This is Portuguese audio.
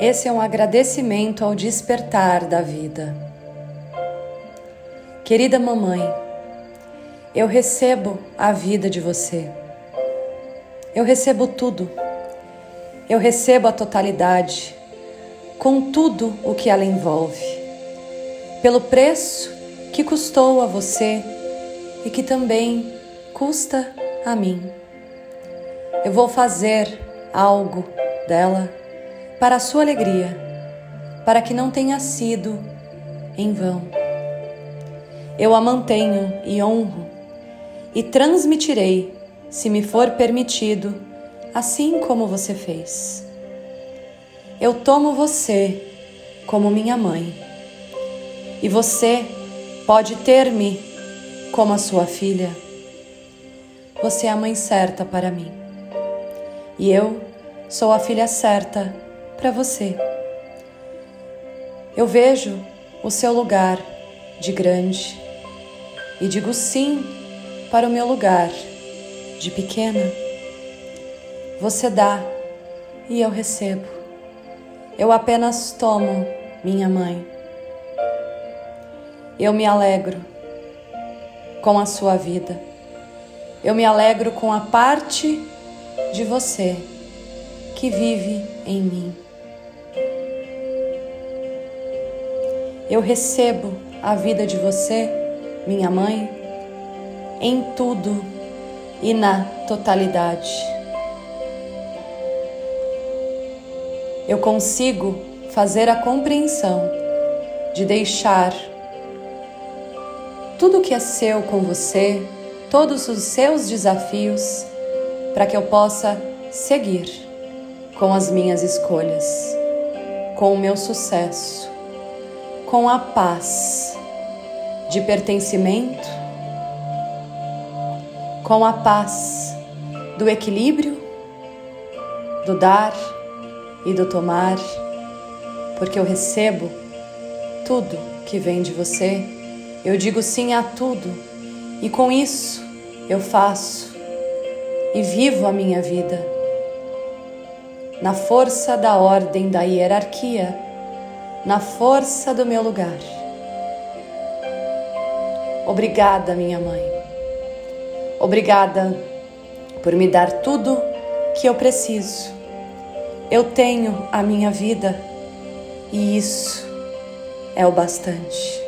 Esse é um agradecimento ao despertar da vida. Querida mamãe, eu recebo a vida de você. Eu recebo tudo. Eu recebo a totalidade, com tudo o que ela envolve, pelo preço que custou a você e que também custa a mim. Eu vou fazer algo dela para a sua alegria, para que não tenha sido em vão. Eu a mantenho e honro e transmitirei, se me for permitido, assim como você fez. Eu tomo você como minha mãe e você pode ter-me como a sua filha. Você é a mãe certa para mim e eu sou a filha certa para você. Eu vejo o seu lugar de grande e digo sim para o meu lugar de pequena. Você dá e eu recebo. Eu apenas tomo, minha mãe. Eu me alegro com a sua vida. Eu me alegro com a parte de você que vive em mim. Eu recebo a vida de você, minha mãe, em tudo e na totalidade. Eu consigo fazer a compreensão de deixar tudo que é seu com você, todos os seus desafios, para que eu possa seguir com as minhas escolhas, com o meu sucesso, com a paz de pertencimento, com a paz do equilíbrio, do dar e do tomar, porque eu recebo tudo que vem de você, eu digo sim a tudo e com isso eu faço e vivo a minha vida na força da ordem da hierarquia, na força do meu lugar. Obrigada, minha mãe. Obrigada por me dar tudo que eu preciso. Eu tenho a minha vida e isso é o bastante.